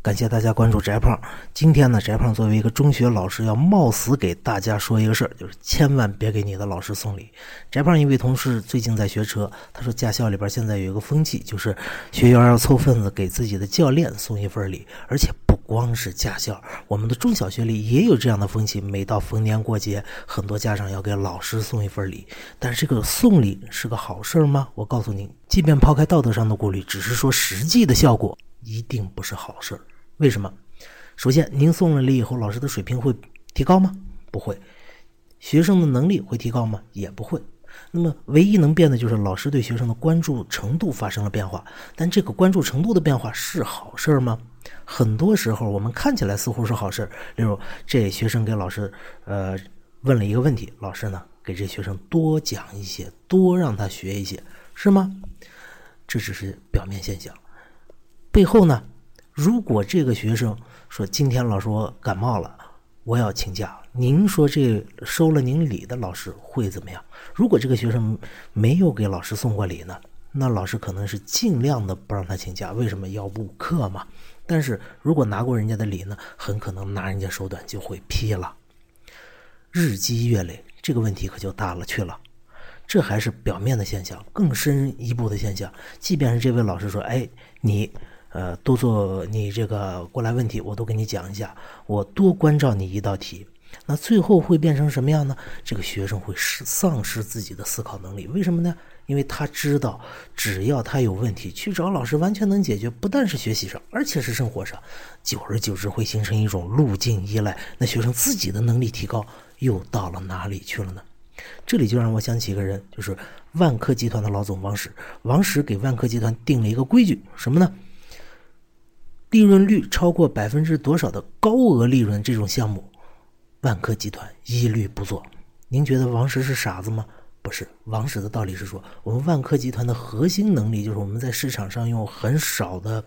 感谢大家关注翟胖。今天呢，翟胖作为一个中学老师，要冒死给大家说一个事儿，就是千万别给你的老师送礼。翟胖一位同事最近在学车，他说驾校里边现在有一个风气，就是学员要凑份子给自己的教练送一份礼，而且不光是驾校，我们的中小学里也有这样的风气。每到逢年过节，很多家长要给老师送一份礼。但是这个送礼是个好事吗？我告诉您，即便抛开道德上的顾虑，只是说实际的效果，一定不是好事儿。为什么？首先，您送了礼以后，老师的水平会提高吗？不会。学生的能力会提高吗？也不会。那么，唯一能变的就是老师对学生的关注程度发生了变化。但这个关注程度的变化是好事吗？很多时候，我们看起来似乎是好事。例如，这学生给老师呃问了一个问题，老师呢给这学生多讲一些，多让他学一些，是吗？这只是表面现象，背后呢？如果这个学生说今天老师我感冒了，我要请假，您说这收了您礼的老师会怎么样？如果这个学生没有给老师送过礼呢，那老师可能是尽量的不让他请假，为什么要补课嘛？但是如果拿过人家的礼呢，很可能拿人家手短就会批了。日积月累，这个问题可就大了去了。这还是表面的现象，更深一步的现象，即便是这位老师说，哎，你。呃，多做你这个过来问题，我都给你讲一下。我多关照你一道题，那最后会变成什么样呢？这个学生会失丧失自己的思考能力。为什么呢？因为他知道，只要他有问题去找老师，完全能解决。不但是学习上，而且是生活上，久而久之会形成一种路径依赖。那学生自己的能力提高又到了哪里去了呢？这里就让我想起一个人，就是万科集团的老总王石。王石给万科集团定了一个规矩，什么呢？利润率超过百分之多少的高额利润这种项目，万科集团一律不做。您觉得王石是傻子吗？不是，王石的道理是说，我们万科集团的核心能力就是我们在市场上用很少的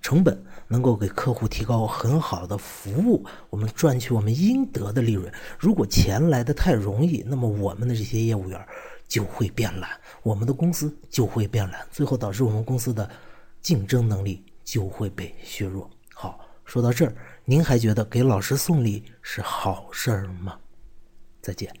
成本，能够给客户提高很好的服务，我们赚取我们应得的利润。如果钱来的太容易，那么我们的这些业务员就会变懒，我们的公司就会变懒，最后导致我们公司的竞争能力。就会被削弱。好，说到这儿，您还觉得给老师送礼是好事儿吗？再见。